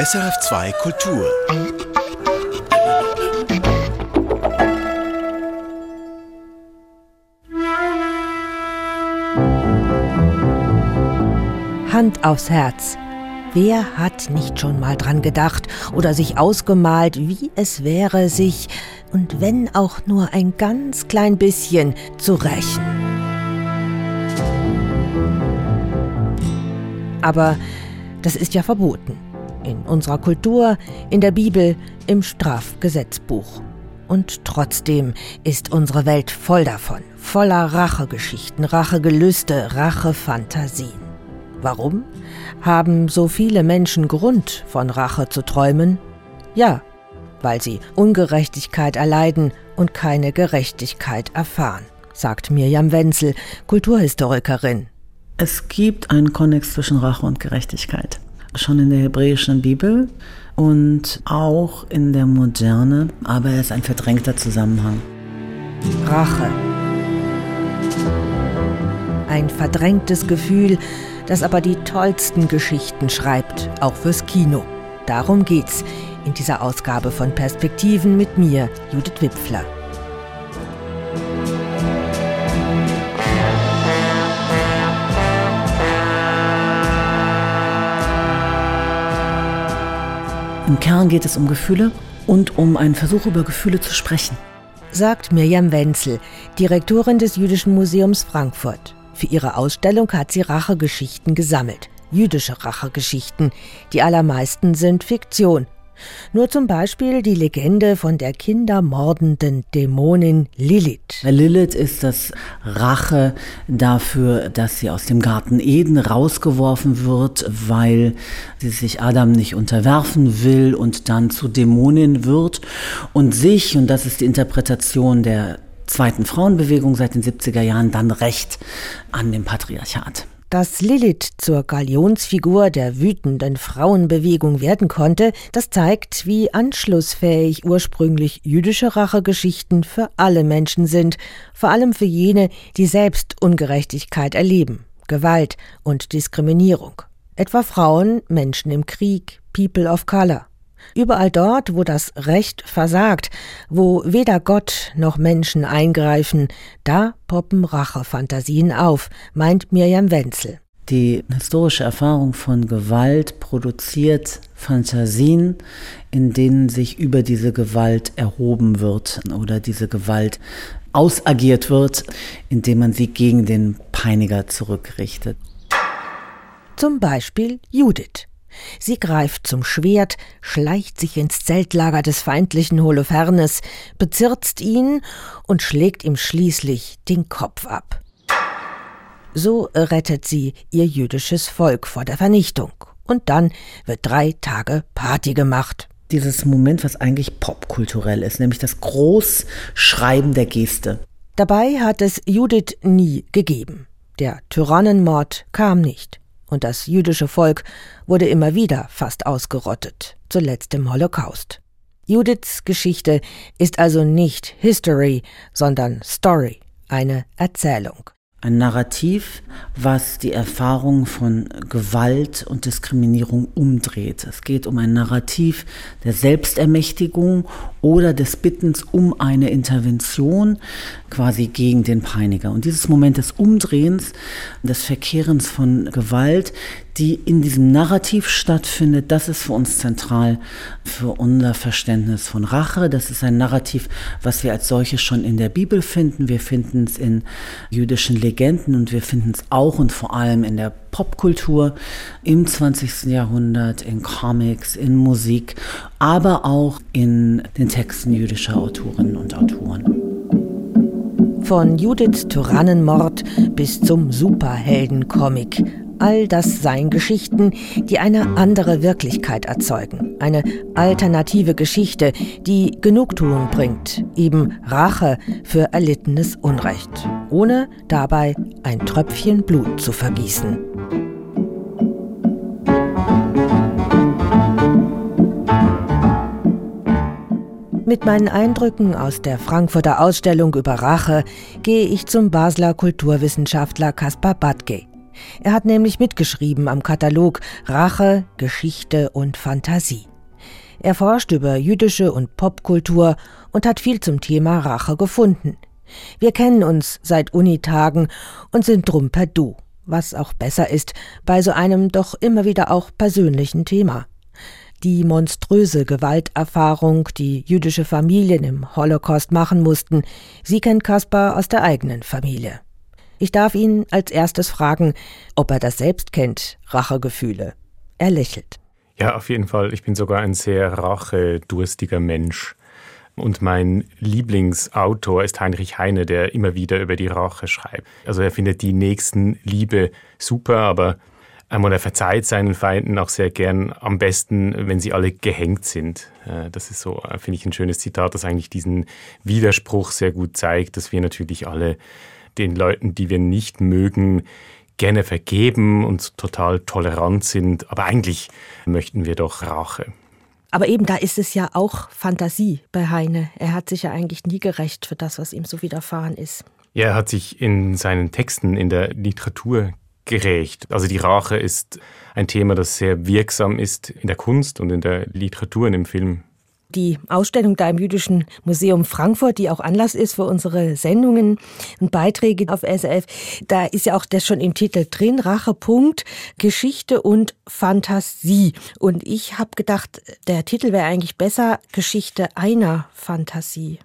SRF2 Kultur. Hand aufs Herz. Wer hat nicht schon mal dran gedacht oder sich ausgemalt, wie es wäre, sich, und wenn auch nur ein ganz klein bisschen, zu rächen? Aber das ist ja verboten. In unserer Kultur, in der Bibel, im Strafgesetzbuch. Und trotzdem ist unsere Welt voll davon, voller Rachegeschichten, Rachegelüste, Rachefantasien. Warum? Haben so viele Menschen Grund, von Rache zu träumen? Ja, weil sie Ungerechtigkeit erleiden und keine Gerechtigkeit erfahren, sagt Mirjam Wenzel, Kulturhistorikerin. Es gibt einen Konnex zwischen Rache und Gerechtigkeit. Schon in der hebräischen Bibel und auch in der Moderne, aber er ist ein verdrängter Zusammenhang. Rache. Ein verdrängtes Gefühl, das aber die tollsten Geschichten schreibt, auch fürs Kino. Darum geht's in dieser Ausgabe von Perspektiven mit mir, Judith Wipfler. Im Kern geht es um Gefühle und um einen Versuch, über Gefühle zu sprechen. Sagt Mirjam Wenzel, Direktorin des Jüdischen Museums Frankfurt. Für ihre Ausstellung hat sie Rachegeschichten gesammelt. Jüdische Rachegeschichten. Die allermeisten sind Fiktion. Nur zum Beispiel die Legende von der kindermordenden Dämonin Lilith. Lilith ist das Rache dafür, dass sie aus dem Garten Eden rausgeworfen wird, weil sie sich Adam nicht unterwerfen will und dann zu Dämonin wird und sich, und das ist die Interpretation der zweiten Frauenbewegung seit den 70er Jahren dann recht an dem Patriarchat. Dass Lilith zur Galionsfigur der wütenden Frauenbewegung werden konnte, das zeigt, wie anschlussfähig ursprünglich jüdische Rachegeschichten für alle Menschen sind, vor allem für jene, die selbst Ungerechtigkeit erleben, Gewalt und Diskriminierung. Etwa Frauen, Menschen im Krieg, People of Color. Überall dort, wo das Recht versagt, wo weder Gott noch Menschen eingreifen, da poppen Rachefantasien auf, meint Mirjam Wenzel. Die historische Erfahrung von Gewalt produziert Fantasien, in denen sich über diese Gewalt erhoben wird oder diese Gewalt ausagiert wird, indem man sie gegen den Peiniger zurückrichtet. Zum Beispiel Judith. Sie greift zum Schwert, schleicht sich ins Zeltlager des feindlichen Holofernes, bezirzt ihn und schlägt ihm schließlich den Kopf ab. So rettet sie ihr jüdisches Volk vor der Vernichtung. Und dann wird drei Tage Party gemacht. Dieses Moment, was eigentlich popkulturell ist, nämlich das Großschreiben der Geste. Dabei hat es Judith nie gegeben. Der Tyrannenmord kam nicht und das jüdische Volk wurde immer wieder fast ausgerottet, zuletzt im Holocaust. Judiths Geschichte ist also nicht History, sondern Story, eine Erzählung ein Narrativ, was die Erfahrung von Gewalt und Diskriminierung umdreht. Es geht um ein Narrativ der Selbstermächtigung oder des Bittens um eine Intervention quasi gegen den Peiniger. Und dieses Moment des Umdrehens, des Verkehrens von Gewalt, die in diesem Narrativ stattfindet, das ist für uns zentral für unser Verständnis von Rache. Das ist ein Narrativ, was wir als solches schon in der Bibel finden. Wir finden es in jüdischen Legenden und wir finden es auch und vor allem in der Popkultur im 20. Jahrhundert, in Comics, in Musik, aber auch in den Texten jüdischer Autorinnen und Autoren. Von Judiths Tyrannenmord bis zum Superhelden-Comic all das seien Geschichten, die eine andere Wirklichkeit erzeugen, eine alternative Geschichte, die Genugtuung bringt, eben Rache für erlittenes Unrecht, ohne dabei ein Tröpfchen Blut zu vergießen. Mit meinen Eindrücken aus der Frankfurter Ausstellung über Rache gehe ich zum Basler Kulturwissenschaftler Kaspar Badge. Er hat nämlich mitgeschrieben am Katalog Rache, Geschichte und Fantasie. Er forscht über jüdische und Popkultur und hat viel zum Thema Rache gefunden. Wir kennen uns seit Unitagen und sind drum per Du, was auch besser ist bei so einem doch immer wieder auch persönlichen Thema. Die monströse Gewalterfahrung, die jüdische Familien im Holocaust machen mussten, sie kennt Kaspar aus der eigenen Familie. Ich darf ihn als erstes fragen, ob er das selbst kennt, Rachegefühle. Er lächelt. Ja, auf jeden Fall. Ich bin sogar ein sehr rachedurstiger Mensch. Und mein Lieblingsautor ist Heinrich Heine, der immer wieder über die Rache schreibt. Also er findet die Nächstenliebe super, aber einmal er verzeiht seinen Feinden auch sehr gern am besten, wenn sie alle gehängt sind. Äh, das ist so, finde ich, ein schönes Zitat, das eigentlich diesen Widerspruch sehr gut zeigt, dass wir natürlich alle den Leuten, die wir nicht mögen, gerne vergeben und total tolerant sind. Aber eigentlich möchten wir doch Rache. Aber eben da ist es ja auch Fantasie bei Heine. Er hat sich ja eigentlich nie gerecht für das, was ihm so widerfahren ist. Ja, er hat sich in seinen Texten in der Literatur gerecht. Also die Rache ist ein Thema, das sehr wirksam ist in der Kunst und in der Literatur und im Film die Ausstellung da im Jüdischen Museum Frankfurt, die auch Anlass ist für unsere Sendungen und Beiträge auf SRF, da ist ja auch das schon im Titel drin, Rachepunkt, Geschichte und Fantasie. Und ich habe gedacht, der Titel wäre eigentlich besser, Geschichte einer Fantasie.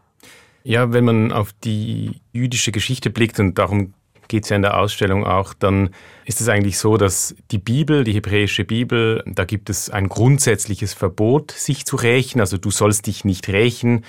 Ja, wenn man auf die jüdische Geschichte blickt, und darum geht es ja in der Ausstellung auch, dann ist es eigentlich so, dass die Bibel, die hebräische Bibel, da gibt es ein grundsätzliches Verbot, sich zu rächen. Also du sollst dich nicht rächen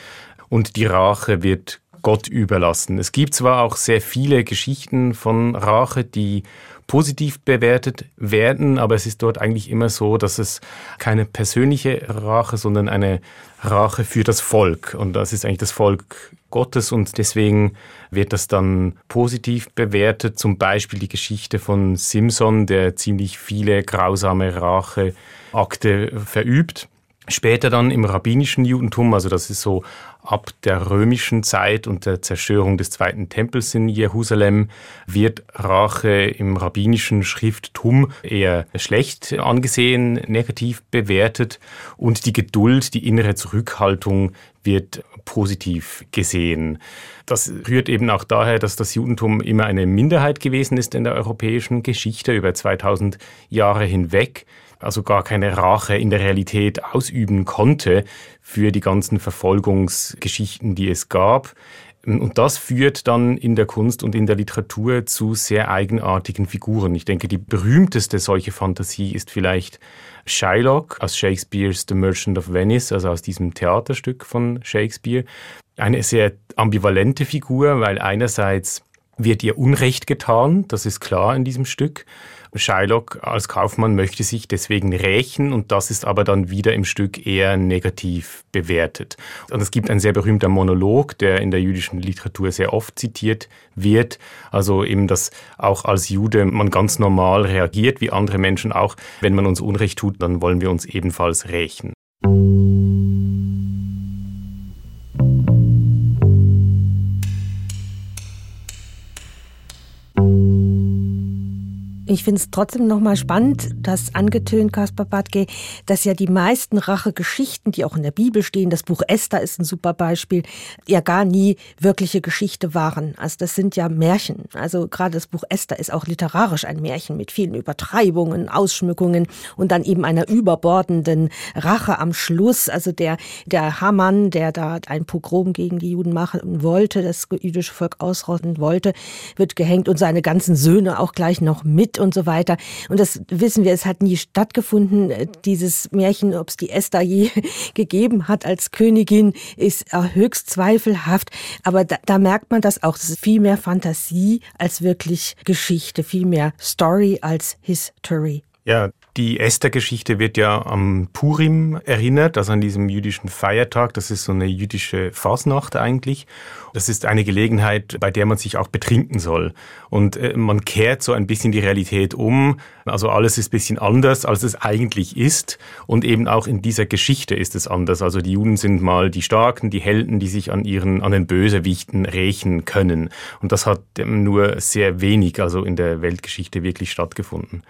und die Rache wird Gott überlassen. Es gibt zwar auch sehr viele Geschichten von Rache, die positiv bewertet werden, aber es ist dort eigentlich immer so, dass es keine persönliche Rache, sondern eine Rache für das Volk. Und das ist eigentlich das Volk Gottes und deswegen wird das dann positiv bewertet. Zum Beispiel die Geschichte von Simson, der ziemlich viele grausame Racheakte verübt. Später dann im rabbinischen Judentum, also das ist so ab der römischen Zeit und der Zerstörung des zweiten Tempels in Jerusalem, wird Rache im rabbinischen Schrifttum eher schlecht angesehen, negativ bewertet und die Geduld, die innere Zurückhaltung wird positiv gesehen. Das rührt eben auch daher, dass das Judentum immer eine Minderheit gewesen ist in der europäischen Geschichte über 2000 Jahre hinweg also gar keine Rache in der Realität ausüben konnte für die ganzen Verfolgungsgeschichten, die es gab. Und das führt dann in der Kunst und in der Literatur zu sehr eigenartigen Figuren. Ich denke, die berühmteste solche Fantasie ist vielleicht Shylock aus Shakespeares The Merchant of Venice, also aus diesem Theaterstück von Shakespeare. Eine sehr ambivalente Figur, weil einerseits wird ihr Unrecht getan, das ist klar in diesem Stück. Shylock als Kaufmann möchte sich deswegen rächen und das ist aber dann wieder im Stück eher negativ bewertet. Und es gibt einen sehr berühmter Monolog, der in der jüdischen Literatur sehr oft zitiert wird. Also eben, dass auch als Jude man ganz normal reagiert, wie andere Menschen auch. Wenn man uns Unrecht tut, dann wollen wir uns ebenfalls rächen. Finde es trotzdem nochmal spannend, dass angetönt, Kaspar Badke, dass ja die meisten Rachegeschichten, die auch in der Bibel stehen, das Buch Esther ist ein super Beispiel, ja gar nie wirkliche Geschichte waren. Also das sind ja Märchen. Also gerade das Buch Esther ist auch literarisch ein Märchen mit vielen Übertreibungen, Ausschmückungen und dann eben einer überbordenden Rache am Schluss. Also der, der Hamann, der da ein Pogrom gegen die Juden machen wollte, das jüdische Volk ausrotten wollte, wird gehängt und seine ganzen Söhne auch gleich noch mit und so weiter. Und das wissen wir, es hat nie stattgefunden. Äh, dieses Märchen, ob es die Esther je gegeben hat als Königin, ist höchst zweifelhaft. Aber da, da merkt man das auch. Es ist viel mehr Fantasie als wirklich Geschichte, viel mehr Story als History. Ja, Die Esther-Geschichte wird ja am Purim erinnert, also an diesem jüdischen Feiertag. Das ist so eine jüdische Fasnacht eigentlich. Das ist eine Gelegenheit, bei der man sich auch betrinken soll. Und äh, man kehrt so ein bisschen die Realität um. Also alles ist ein bisschen anders, als es eigentlich ist. Und eben auch in dieser Geschichte ist es anders. Also die Juden sind mal die Starken, die Helden, die sich an ihren, an den Bösewichten rächen können. Und das hat nur sehr wenig, also in der Weltgeschichte wirklich stattgefunden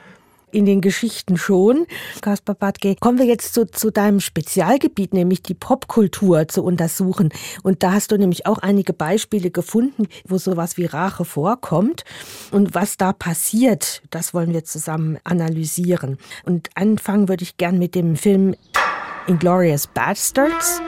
in den Geschichten schon. Kaspar Badke, kommen wir jetzt zu, zu deinem Spezialgebiet, nämlich die Popkultur zu untersuchen. Und da hast du nämlich auch einige Beispiele gefunden, wo sowas wie Rache vorkommt. Und was da passiert, das wollen wir zusammen analysieren. Und anfangen würde ich gern mit dem Film Inglorious Bastards.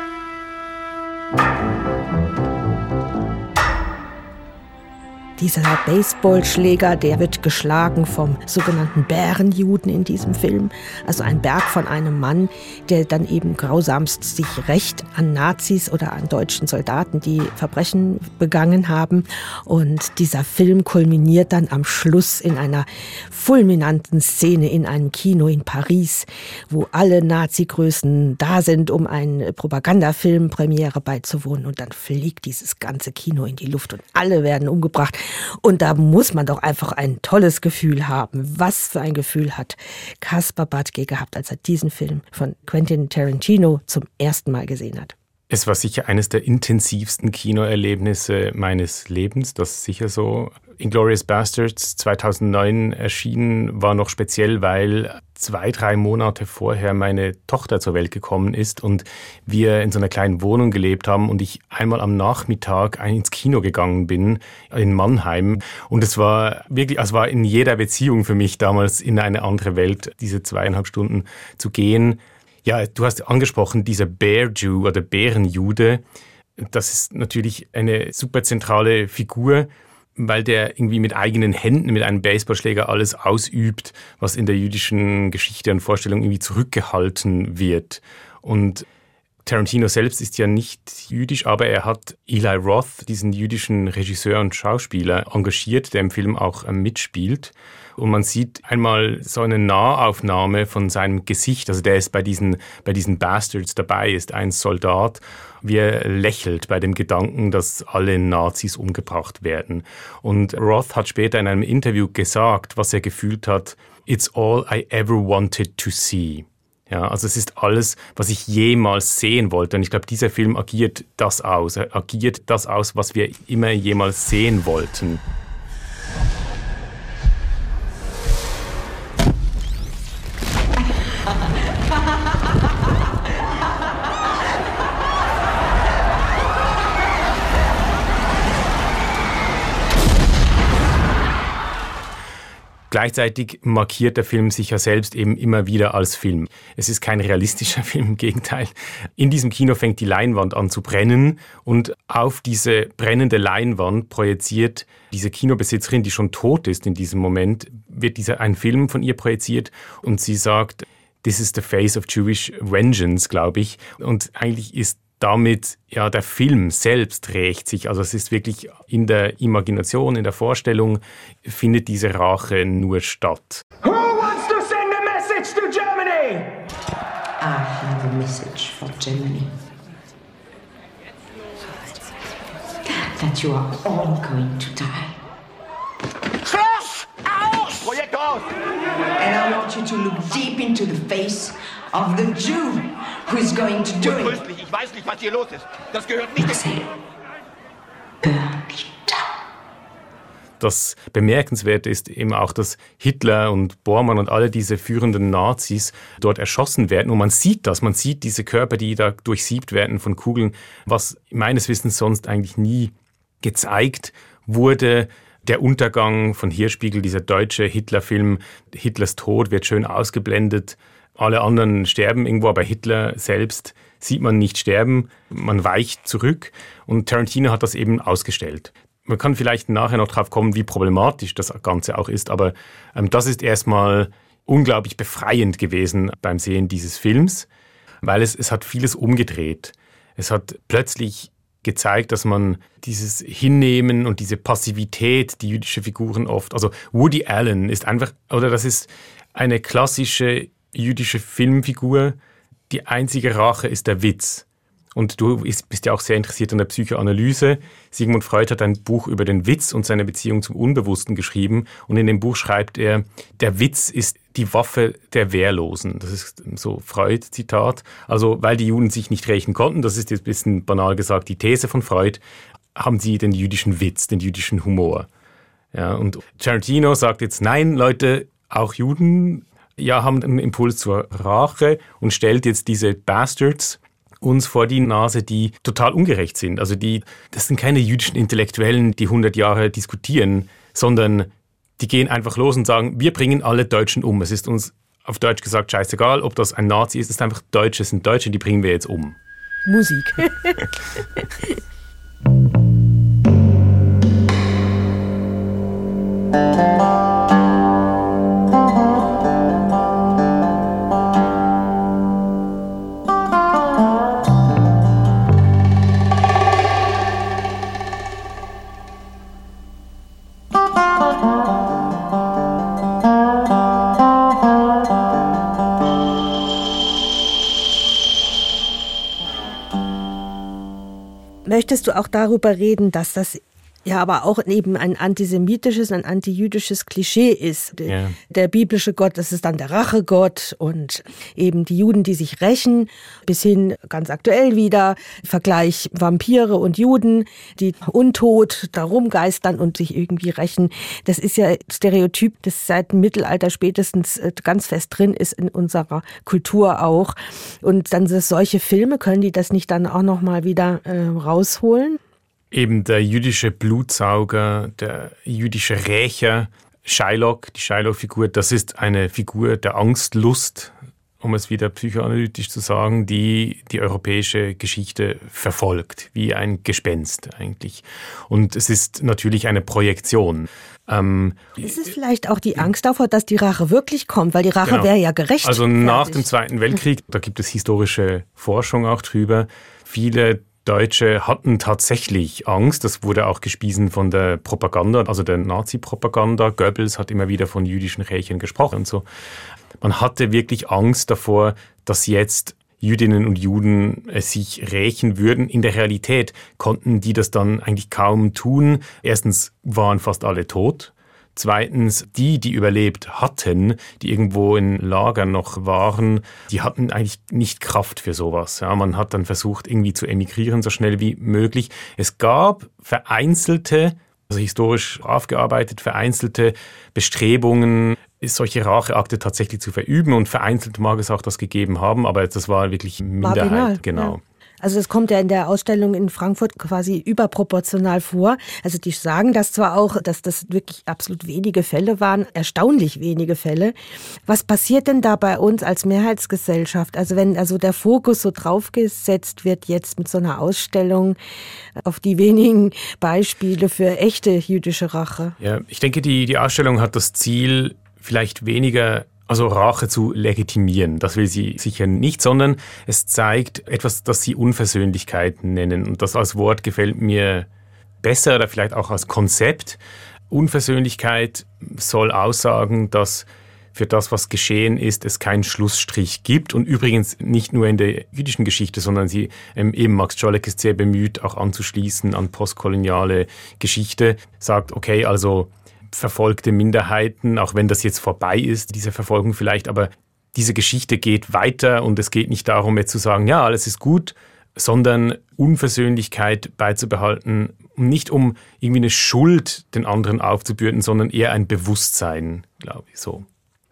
Dieser Baseballschläger, der wird geschlagen vom sogenannten Bärenjuden in diesem Film. Also ein Berg von einem Mann, der dann eben grausamst sich rächt an Nazis oder an deutschen Soldaten, die Verbrechen begangen haben. Und dieser Film kulminiert dann am Schluss in einer fulminanten Szene in einem Kino in Paris, wo alle Nazi-Größen da sind, um einen Propagandafilm Premiere beizuwohnen. Und dann fliegt dieses ganze Kino in die Luft und alle werden umgebracht. Und da muss man doch einfach ein tolles Gefühl haben. Was für ein Gefühl hat Caspar Badke gehabt, als er diesen Film von Quentin Tarantino zum ersten Mal gesehen hat? Es war sicher eines der intensivsten Kinoerlebnisse meines Lebens, das ist sicher so. Inglorious Bastards 2009 erschienen, war noch speziell, weil zwei, drei Monate vorher meine Tochter zur Welt gekommen ist und wir in so einer kleinen Wohnung gelebt haben und ich einmal am Nachmittag ins Kino gegangen bin in Mannheim. Und es war wirklich, es war in jeder Beziehung für mich damals in eine andere Welt, diese zweieinhalb Stunden zu gehen. Ja, du hast angesprochen, dieser Bear Jew oder Bärenjude, das ist natürlich eine super zentrale Figur weil der irgendwie mit eigenen Händen, mit einem Baseballschläger alles ausübt, was in der jüdischen Geschichte und Vorstellung irgendwie zurückgehalten wird. Und Tarantino selbst ist ja nicht jüdisch, aber er hat Eli Roth, diesen jüdischen Regisseur und Schauspieler, engagiert, der im Film auch äh, mitspielt. Und man sieht einmal so eine Nahaufnahme von seinem Gesicht. Also der ist bei diesen, bei diesen Bastards dabei, ist ein Soldat, wie er lächelt bei dem Gedanken, dass alle Nazis umgebracht werden. Und Roth hat später in einem Interview gesagt, was er gefühlt hat, It's all I ever wanted to see. Ja, also es ist alles, was ich jemals sehen wollte. Und ich glaube, dieser Film agiert das aus. Er agiert das aus, was wir immer jemals sehen wollten. Gleichzeitig markiert der Film sich ja selbst eben immer wieder als Film. Es ist kein realistischer Film, im Gegenteil. In diesem Kino fängt die Leinwand an zu brennen und auf diese brennende Leinwand projiziert diese Kinobesitzerin, die schon tot ist in diesem Moment, wird dieser ein Film von ihr projiziert und sie sagt, This is the face of Jewish vengeance, glaube ich. Und eigentlich ist damit, ja, der Film selbst rächt sich. Also es ist wirklich in der Imagination, in der Vorstellung findet diese Rache nur statt. Who wants to send a message to Germany? I have a message for Germany. That you are all going to die. Schluss! Aus! Projekt aus! And I want you to look deep into the face of the Jew who is going to do it. Ich weiß nicht, was hier los ist. Das gehört nicht in... Das Bemerkenswerte ist eben auch, dass Hitler und Bormann und alle diese führenden Nazis dort erschossen werden. Und man sieht das, man sieht diese Körper, die da durchsiebt werden von Kugeln, was meines Wissens sonst eigentlich nie gezeigt wurde. Der Untergang von Hirspiegel, dieser deutsche Hitlerfilm, Hitlers Tod wird schön ausgeblendet. Alle anderen sterben irgendwo, aber Hitler selbst sieht man nicht sterben. Man weicht zurück und Tarantino hat das eben ausgestellt. Man kann vielleicht nachher noch drauf kommen, wie problematisch das Ganze auch ist, aber ähm, das ist erstmal unglaublich befreiend gewesen beim Sehen dieses Films, weil es, es hat vieles umgedreht. Es hat plötzlich gezeigt, dass man dieses Hinnehmen und diese Passivität, die jüdische Figuren oft, also Woody Allen ist einfach, oder das ist eine klassische jüdische Filmfigur. Die einzige Rache ist der Witz. Und du bist ja auch sehr interessiert an der Psychoanalyse. Sigmund Freud hat ein Buch über den Witz und seine Beziehung zum Unbewussten geschrieben. Und in dem Buch schreibt er, der Witz ist die Waffe der Wehrlosen. Das ist so Freud-Zitat. Also, weil die Juden sich nicht rächen konnten, das ist jetzt ein bisschen banal gesagt die These von Freud, haben sie den jüdischen Witz, den jüdischen Humor. Ja, und Tarantino sagt jetzt, nein, Leute, auch Juden ja, haben einen Impuls zur Rache und stellt jetzt diese Bastards uns vor die Nase, die total ungerecht sind. Also die, das sind keine jüdischen Intellektuellen, die 100 Jahre diskutieren, sondern die gehen einfach los und sagen, wir bringen alle Deutschen um. Es ist uns auf Deutsch gesagt scheißegal, ob das ein Nazi ist, es ist einfach Deutsche, es sind Deutsche, die bringen wir jetzt um. Musik. möchtest du auch darüber reden, dass das ja aber auch eben ein antisemitisches, ein antijüdisches Klischee ist. Ja. Der biblische Gott, das ist dann der Rachegott und eben die Juden, die sich rächen, bis hin ganz aktuell wieder, Vergleich Vampire und Juden, die untot darum geistern und sich irgendwie rächen. Das ist ja Stereotyp, das seit dem Mittelalter spätestens äh, ganz fest drin ist in unserer Kultur auch. Und dann solche Filme, können die das nicht dann auch nochmal wieder äh, rausholen? Eben der jüdische Blutsauger, der jüdische Rächer, Shylock, die Shylock-Figur, das ist eine Figur der Angstlust, um es wieder psychoanalytisch zu sagen, die die europäische Geschichte verfolgt, wie ein Gespenst eigentlich. Und es ist natürlich eine Projektion. Ähm, ist es vielleicht auch die Angst davor, dass die Rache wirklich kommt, weil die Rache genau. wäre ja gerecht. Also nach dem Zweiten Weltkrieg, da gibt es historische Forschung auch drüber. Viele Deutsche hatten tatsächlich Angst. Das wurde auch gespiesen von der Propaganda, also der Nazi-Propaganda. Goebbels hat immer wieder von jüdischen Rächen gesprochen und so. Man hatte wirklich Angst davor, dass jetzt Jüdinnen und Juden äh, sich rächen würden. In der Realität konnten die das dann eigentlich kaum tun. Erstens waren fast alle tot. Zweitens, die, die überlebt hatten, die irgendwo in Lagern noch waren, die hatten eigentlich nicht Kraft für sowas. Ja, man hat dann versucht, irgendwie zu emigrieren, so schnell wie möglich. Es gab vereinzelte, also historisch aufgearbeitet, vereinzelte Bestrebungen, solche Racheakte tatsächlich zu verüben und vereinzelt mag es auch das gegeben haben, aber das war wirklich Minderheit. Marginal, genau. Ja. Also es kommt ja in der Ausstellung in Frankfurt quasi überproportional vor. Also die sagen das zwar auch, dass das wirklich absolut wenige Fälle waren, erstaunlich wenige Fälle. Was passiert denn da bei uns als Mehrheitsgesellschaft? Also wenn also der Fokus so draufgesetzt wird jetzt mit so einer Ausstellung auf die wenigen Beispiele für echte jüdische Rache. Ja, ich denke, die, die Ausstellung hat das Ziel, vielleicht weniger also Rache zu legitimieren. Das will sie sicher nicht, sondern es zeigt etwas, das sie Unversöhnlichkeit nennen. Und das als Wort gefällt mir besser oder vielleicht auch als Konzept. Unversöhnlichkeit soll aussagen, dass für das, was geschehen ist, es keinen Schlussstrich gibt. Und übrigens nicht nur in der jüdischen Geschichte, sondern sie, ähm, eben Max Czolek ist sehr bemüht, auch anzuschließen an postkoloniale Geschichte, sagt, okay, also verfolgte Minderheiten, auch wenn das jetzt vorbei ist, diese Verfolgung vielleicht, aber diese Geschichte geht weiter und es geht nicht darum, jetzt zu sagen, ja, alles ist gut, sondern Unversöhnlichkeit beizubehalten, nicht um irgendwie eine Schuld den anderen aufzubürden, sondern eher ein Bewusstsein, glaube ich, so.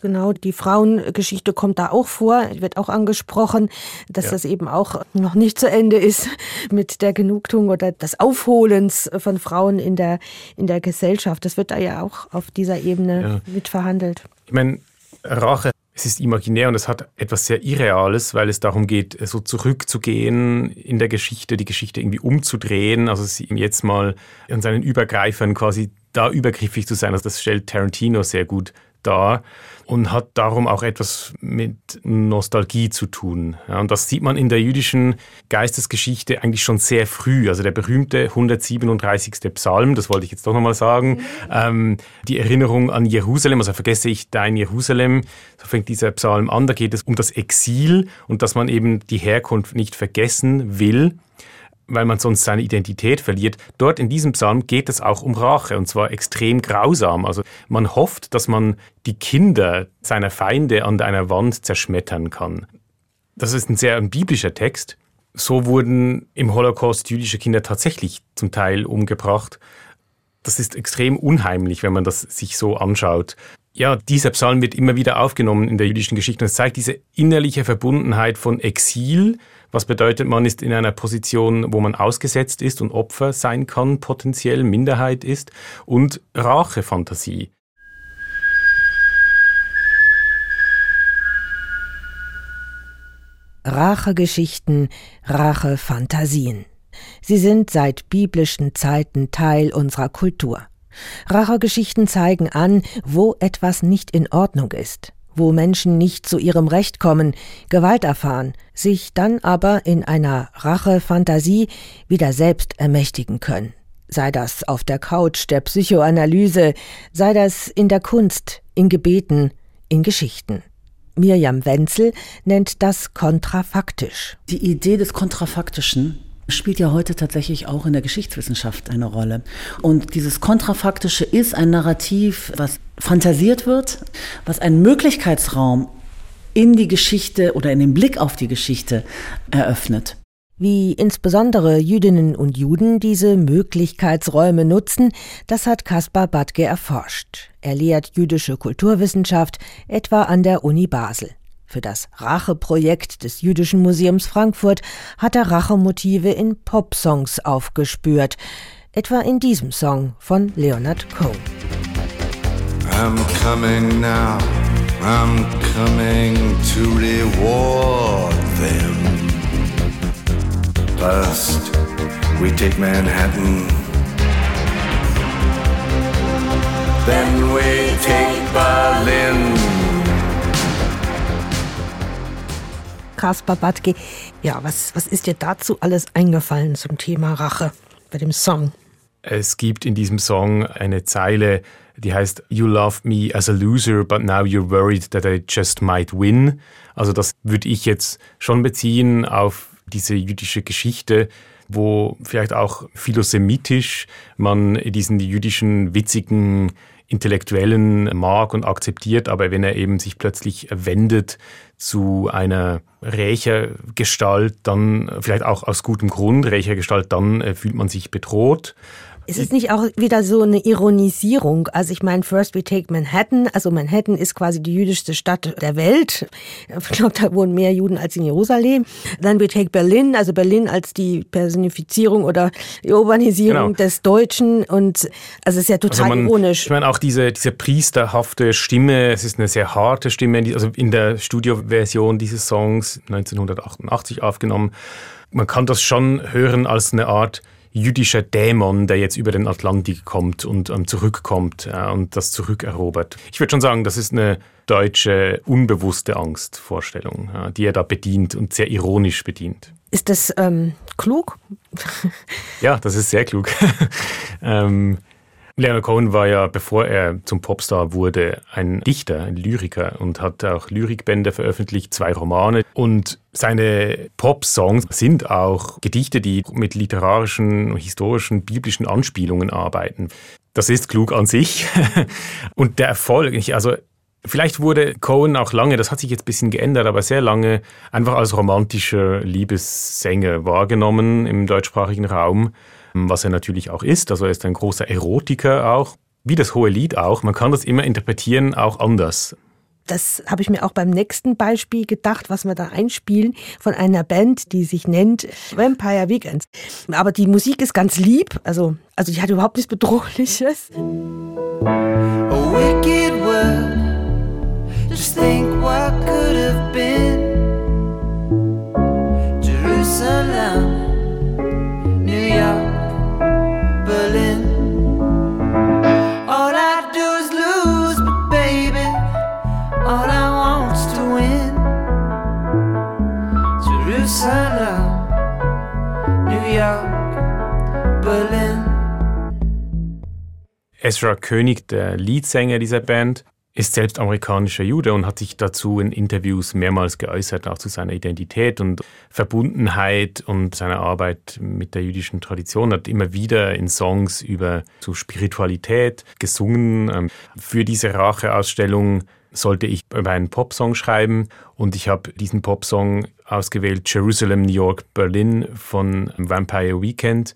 Genau, die Frauengeschichte kommt da auch vor, wird auch angesprochen, dass ja. das eben auch noch nicht zu Ende ist mit der Genugtuung oder des Aufholens von Frauen in der, in der Gesellschaft. Das wird da ja auch auf dieser Ebene ja. mit verhandelt. Ich meine, Rache, es ist imaginär und es hat etwas sehr Irreales, weil es darum geht, so zurückzugehen in der Geschichte, die Geschichte irgendwie umzudrehen, also sie ihm jetzt mal an seinen Übergreifern quasi da übergriffig zu sein. Also das stellt Tarantino sehr gut dar und hat darum auch etwas mit Nostalgie zu tun. Ja, und das sieht man in der jüdischen Geistesgeschichte eigentlich schon sehr früh. Also der berühmte 137. Psalm, das wollte ich jetzt doch nochmal sagen, ähm, die Erinnerung an Jerusalem, also vergesse ich dein Jerusalem, so fängt dieser Psalm an, da geht es um das Exil und dass man eben die Herkunft nicht vergessen will weil man sonst seine Identität verliert. Dort in diesem Psalm geht es auch um Rache und zwar extrem grausam. Also man hofft, dass man die Kinder seiner Feinde an einer Wand zerschmettern kann. Das ist ein sehr biblischer Text. So wurden im Holocaust jüdische Kinder tatsächlich zum Teil umgebracht. Das ist extrem unheimlich, wenn man das sich so anschaut. Ja, dieser Psalm wird immer wieder aufgenommen in der jüdischen Geschichte und es zeigt diese innerliche Verbundenheit von Exil was bedeutet, man ist in einer Position, wo man ausgesetzt ist und Opfer sein kann, potenziell Minderheit ist und Rachefantasie. Rachegeschichten, Rachefantasien. Sie sind seit biblischen Zeiten Teil unserer Kultur. Rachegeschichten zeigen an, wo etwas nicht in Ordnung ist wo Menschen nicht zu ihrem Recht kommen, Gewalt erfahren, sich dann aber in einer Rachefantasie wieder selbst ermächtigen können. Sei das auf der Couch der Psychoanalyse, sei das in der Kunst, in Gebeten, in Geschichten. Mirjam Wenzel nennt das kontrafaktisch. Die Idee des Kontrafaktischen spielt ja heute tatsächlich auch in der Geschichtswissenschaft eine Rolle. Und dieses Kontrafaktische ist ein Narrativ, was fantasiert wird, was einen Möglichkeitsraum in die Geschichte oder in den Blick auf die Geschichte eröffnet. Wie insbesondere Jüdinnen und Juden diese Möglichkeitsräume nutzen, das hat Kaspar Badke erforscht. Er lehrt jüdische Kulturwissenschaft etwa an der Uni Basel. Für das Racheprojekt des Jüdischen Museums Frankfurt hat er Rachemotive in Popsongs aufgespürt, etwa in diesem Song von Leonard Cohen. I'm coming now, I'm coming to reward them. First, we take Manhattan. Then we take Berlin. Kaspar Badke. Ja, was, was ist dir dazu alles eingefallen zum Thema Rache bei dem Song? Es gibt in diesem Song eine Zeile, die heißt You loved me as a loser, but now you're worried that I just might win. Also das würde ich jetzt schon beziehen auf diese jüdische Geschichte, wo vielleicht auch philosemitisch man diesen jüdischen witzigen Intellektuellen mag und akzeptiert, aber wenn er eben sich plötzlich wendet zu einer Rächergestalt, dann vielleicht auch aus gutem Grund Rächergestalt, dann äh, fühlt man sich bedroht. Ist es nicht auch wieder so eine Ironisierung? Also ich meine, First we take Manhattan. Also Manhattan ist quasi die jüdischste Stadt der Welt. Ich glaube, da wohnen mehr Juden als in Jerusalem. Dann we take Berlin, also Berlin als die Personifizierung oder die Urbanisierung genau. des Deutschen. Und also es ist ja total also man, ironisch. Ich meine auch diese, diese priesterhafte Stimme, es ist eine sehr harte Stimme, also in der Studioversion dieses Songs 1988 aufgenommen. Man kann das schon hören als eine Art jüdischer Dämon, der jetzt über den Atlantik kommt und ähm, zurückkommt äh, und das zurückerobert. Ich würde schon sagen, das ist eine deutsche unbewusste Angstvorstellung, äh, die er da bedient und sehr ironisch bedient. Ist das ähm, klug? ja, das ist sehr klug. ähm, Leonard Cohen war ja, bevor er zum Popstar wurde, ein Dichter, ein Lyriker und hat auch Lyrikbände veröffentlicht, zwei Romane. Und seine Pop-Songs sind auch Gedichte, die mit literarischen, historischen, biblischen Anspielungen arbeiten. Das ist klug an sich. und der Erfolg, also Vielleicht wurde Cohen auch lange, das hat sich jetzt ein bisschen geändert, aber sehr lange einfach als romantischer Liebessänger wahrgenommen im deutschsprachigen Raum was er natürlich auch ist. Also er ist ein großer Erotiker auch, wie das hohe Lied auch. Man kann das immer interpretieren, auch anders. Das habe ich mir auch beim nächsten Beispiel gedacht, was wir da einspielen von einer Band, die sich nennt Vampire Weekends. Aber die Musik ist ganz lieb, also, also die hat überhaupt nichts Bedrohliches. A wicked world, just think York, Berlin. Ezra König, der Leadsänger dieser Band, ist selbst amerikanischer Jude und hat sich dazu in Interviews mehrmals geäußert, auch zu seiner Identität und Verbundenheit und seiner Arbeit mit der jüdischen Tradition. Hat immer wieder in Songs über so Spiritualität gesungen. Ähm, für diese Racheausstellung sollte ich über einen Popsong schreiben und ich habe diesen Popsong ausgewählt, Jerusalem, New York, Berlin von Vampire Weekend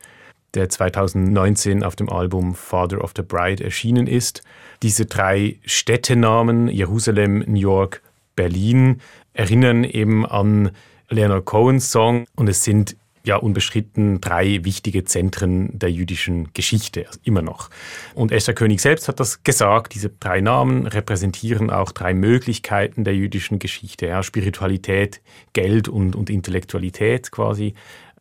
der 2019 auf dem Album Father of the Bride erschienen ist. Diese drei Städtenamen, Jerusalem, New York, Berlin, erinnern eben an Leonard Cohens Song und es sind ja unbestritten drei wichtige Zentren der jüdischen Geschichte, also immer noch. Und Esther König selbst hat das gesagt, diese drei Namen repräsentieren auch drei Möglichkeiten der jüdischen Geschichte, ja, Spiritualität, Geld und, und Intellektualität quasi.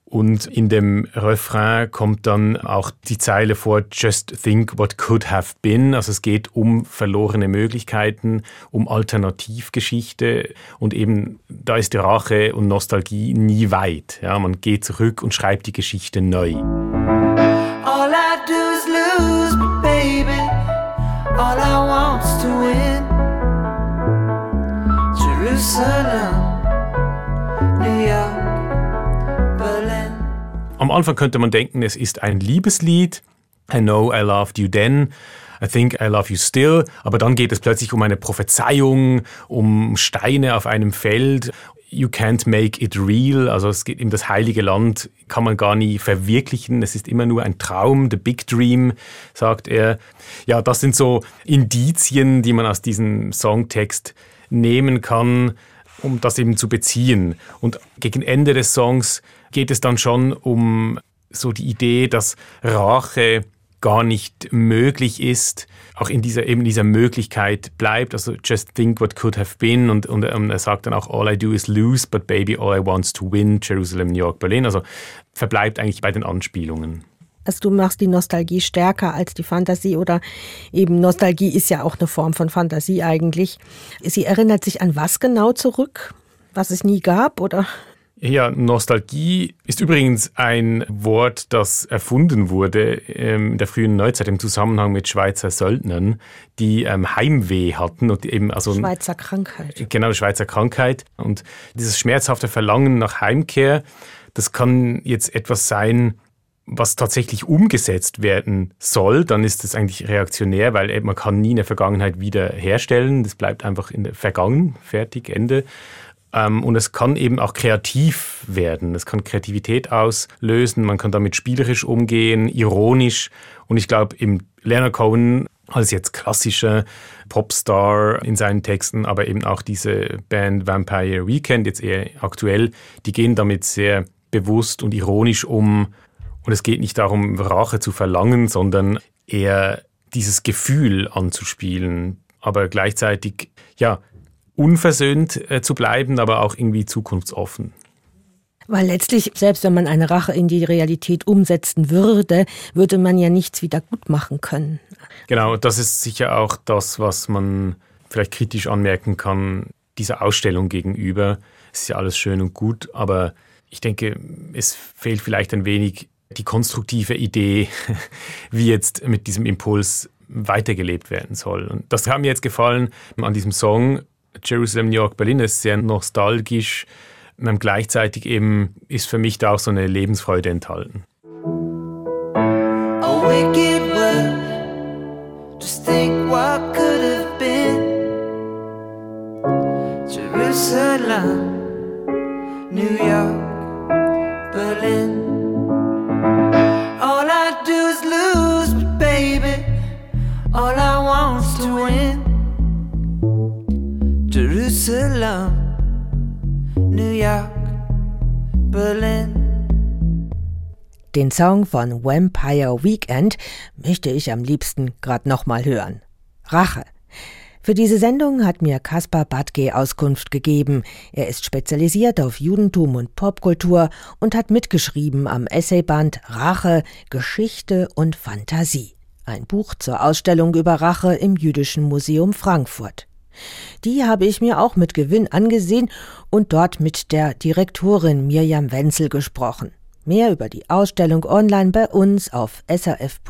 Und in dem Refrain kommt dann auch die Zeile vor, Just think what could have been. Also es geht um verlorene Möglichkeiten, um Alternativgeschichte und eben da ist die Rache und Nostalgie nie weit. Ja, man geht zurück und schreibt die Geschichte neu. All I do is lose, baby, all I want's to win. Jerusalem, Am Anfang könnte man denken, es ist ein Liebeslied. I know I loved you then. I think I love you still. Aber dann geht es plötzlich um eine Prophezeiung, um Steine auf einem Feld. You can't make it real. Also es geht in das heilige Land, kann man gar nie verwirklichen. Es ist immer nur ein Traum, the big dream, sagt er. Ja, das sind so Indizien, die man aus diesem Songtext nehmen kann, um das eben zu beziehen. Und gegen Ende des Songs geht es dann schon um so die Idee, dass Rache gar nicht möglich ist, auch in dieser eben dieser Möglichkeit bleibt. Also just think what could have been und, und um, er sagt dann auch all I do is lose, but baby all I want's to win. Jerusalem, New York, Berlin. Also verbleibt eigentlich bei den Anspielungen. Also du machst die Nostalgie stärker als die Fantasie oder eben Nostalgie ist ja auch eine Form von Fantasie eigentlich. Sie erinnert sich an was genau zurück? Was es nie gab oder? Ja, Nostalgie ist übrigens ein Wort, das erfunden wurde ähm, in der frühen Neuzeit im Zusammenhang mit Schweizer Söldnern, die ähm, Heimweh hatten und eben also Schweizer Krankheit. Genau, Schweizer Krankheit und dieses schmerzhafte Verlangen nach Heimkehr, das kann jetzt etwas sein, was tatsächlich umgesetzt werden soll, dann ist das eigentlich reaktionär, weil man kann nie eine Vergangenheit wieder herstellen. Das bleibt einfach in der Vergangen, fertig, Ende. Ähm, und es kann eben auch kreativ werden. Es kann Kreativität auslösen. Man kann damit spielerisch umgehen, ironisch. Und ich glaube, im Leonard Cohen als jetzt klassischer Popstar in seinen Texten, aber eben auch diese Band Vampire Weekend, jetzt eher aktuell, die gehen damit sehr bewusst und ironisch um. Und es geht nicht darum, Rache zu verlangen, sondern eher dieses Gefühl anzuspielen, aber gleichzeitig, ja, unversöhnt äh, zu bleiben, aber auch irgendwie zukunftsoffen. Weil letztlich, selbst wenn man eine Rache in die Realität umsetzen würde, würde man ja nichts wieder gut machen können. Genau, das ist sicher auch das, was man vielleicht kritisch anmerken kann, dieser Ausstellung gegenüber. Es ist ja alles schön und gut, aber ich denke, es fehlt vielleicht ein wenig die konstruktive Idee, wie jetzt mit diesem Impuls weitergelebt werden soll. Und das hat mir jetzt gefallen an diesem Song, Jerusalem, New York, Berlin ist sehr nostalgisch. Und gleichzeitig eben ist für mich da auch so eine Lebensfreude enthalten. A wicked world, just think what could have been. Jerusalem, New York, all I want's to win. Jerusalem, New York, Berlin. Den Song von Vampire Weekend möchte ich am liebsten gerade nochmal hören. Rache. Für diese Sendung hat mir Kaspar Badke Auskunft gegeben. Er ist spezialisiert auf Judentum und Popkultur und hat mitgeschrieben am Essayband Rache, Geschichte und Fantasie. Ein Buch zur Ausstellung über Rache im Jüdischen Museum Frankfurt. Die habe ich mir auch mit Gewinn angesehen und dort mit der Direktorin Mirjam Wenzel gesprochen. Mehr über die Ausstellung online bei uns auf srf.ch/kultur.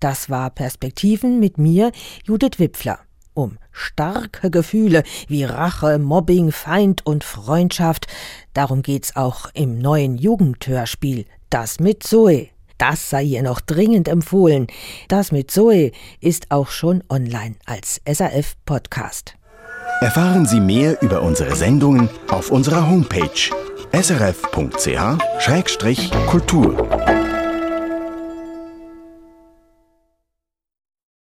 Das war Perspektiven mit mir, Judith Wipfler. Um starke Gefühle wie Rache, Mobbing, Feind und Freundschaft. Darum geht's auch im neuen Jugendhörspiel Das mit Zoe. Das sei ihr noch dringend empfohlen. Das mit Zoe ist auch schon online als SRF-Podcast. Erfahren Sie mehr über unsere Sendungen auf unserer Homepage srf.ch-kultur.